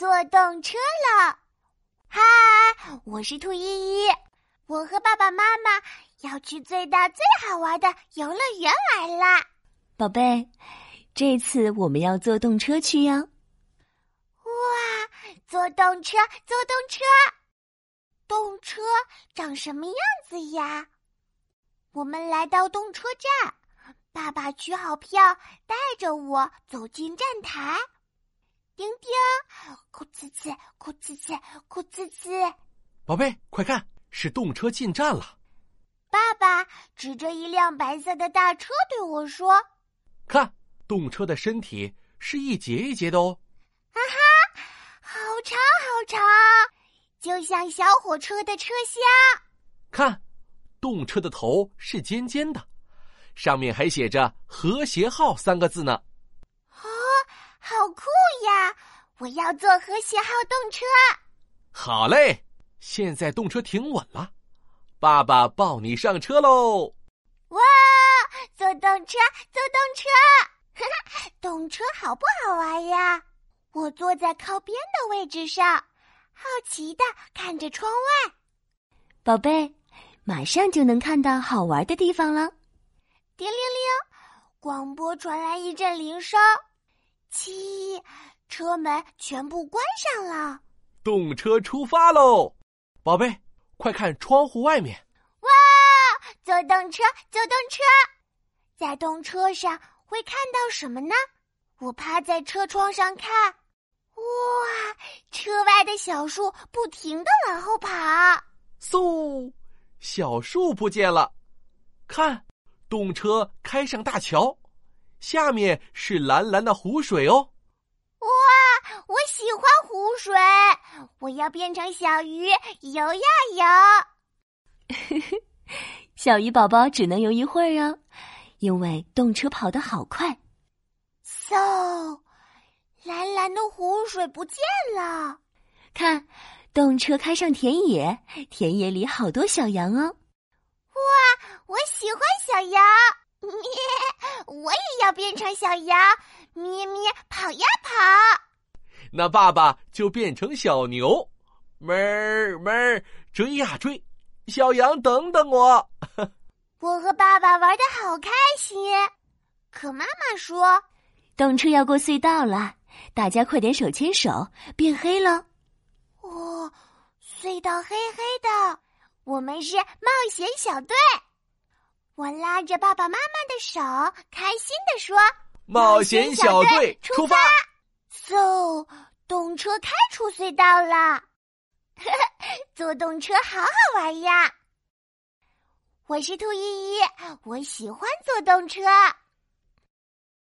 坐动车了！嗨，我是兔依依，我和爸爸妈妈要去最大最好玩的游乐园玩啦！宝贝，这次我们要坐动车去呀！哇，坐动车，坐动车！动车长什么样子呀？我们来到动车站，爸爸取好票，带着我走进站台。叮叮，咕呲呲，咕呲呲，咕呲呲。宝贝，快看，是动车进站了。爸爸指着一辆白色的大车对我说：“看，动车的身体是一节一节的哦。”啊哈，好长好长。就像小火车的车厢，看，动车的头是尖尖的，上面还写着“和谐号”三个字呢。哦，好酷呀！我要坐和谐号动车。好嘞，现在动车停稳了，爸爸抱你上车喽！哇，坐动车，坐动车！哈哈，动车好不好玩呀？我坐在靠边的位置上。好奇的看着窗外，宝贝，马上就能看到好玩的地方了。叮铃铃，广播传来一阵铃声，七，车门全部关上了。动车出发喽！宝贝，快看窗户外面。哇，坐动车，坐动车，在动车上会看到什么呢？我趴在车窗上看。哇！车外的小树不停的往后跑，嗖，小树不见了。看，动车开上大桥，下面是蓝蓝的湖水哦。哇！我喜欢湖水，我要变成小鱼游呀游。小鱼宝宝只能游一会儿哦，因为动车跑得好快。嗖。蓝蓝的湖水不见了，看，动车开上田野，田野里好多小羊哦。哇，我喜欢小羊，咩，我也要变成小羊，咩咩跑呀跑。那爸爸就变成小牛，哞儿哞儿追呀追，小羊等等我。我和爸爸玩的好开心，可妈妈说，动车要过隧道了。大家快点手牵手，变黑了！哦，隧道黑黑的，我们是冒险小队。我拉着爸爸妈妈的手，开心的说：“冒险小队出发！”嗖，动车开出隧道了。坐动车好好玩呀！我是兔依依，我喜欢坐动车。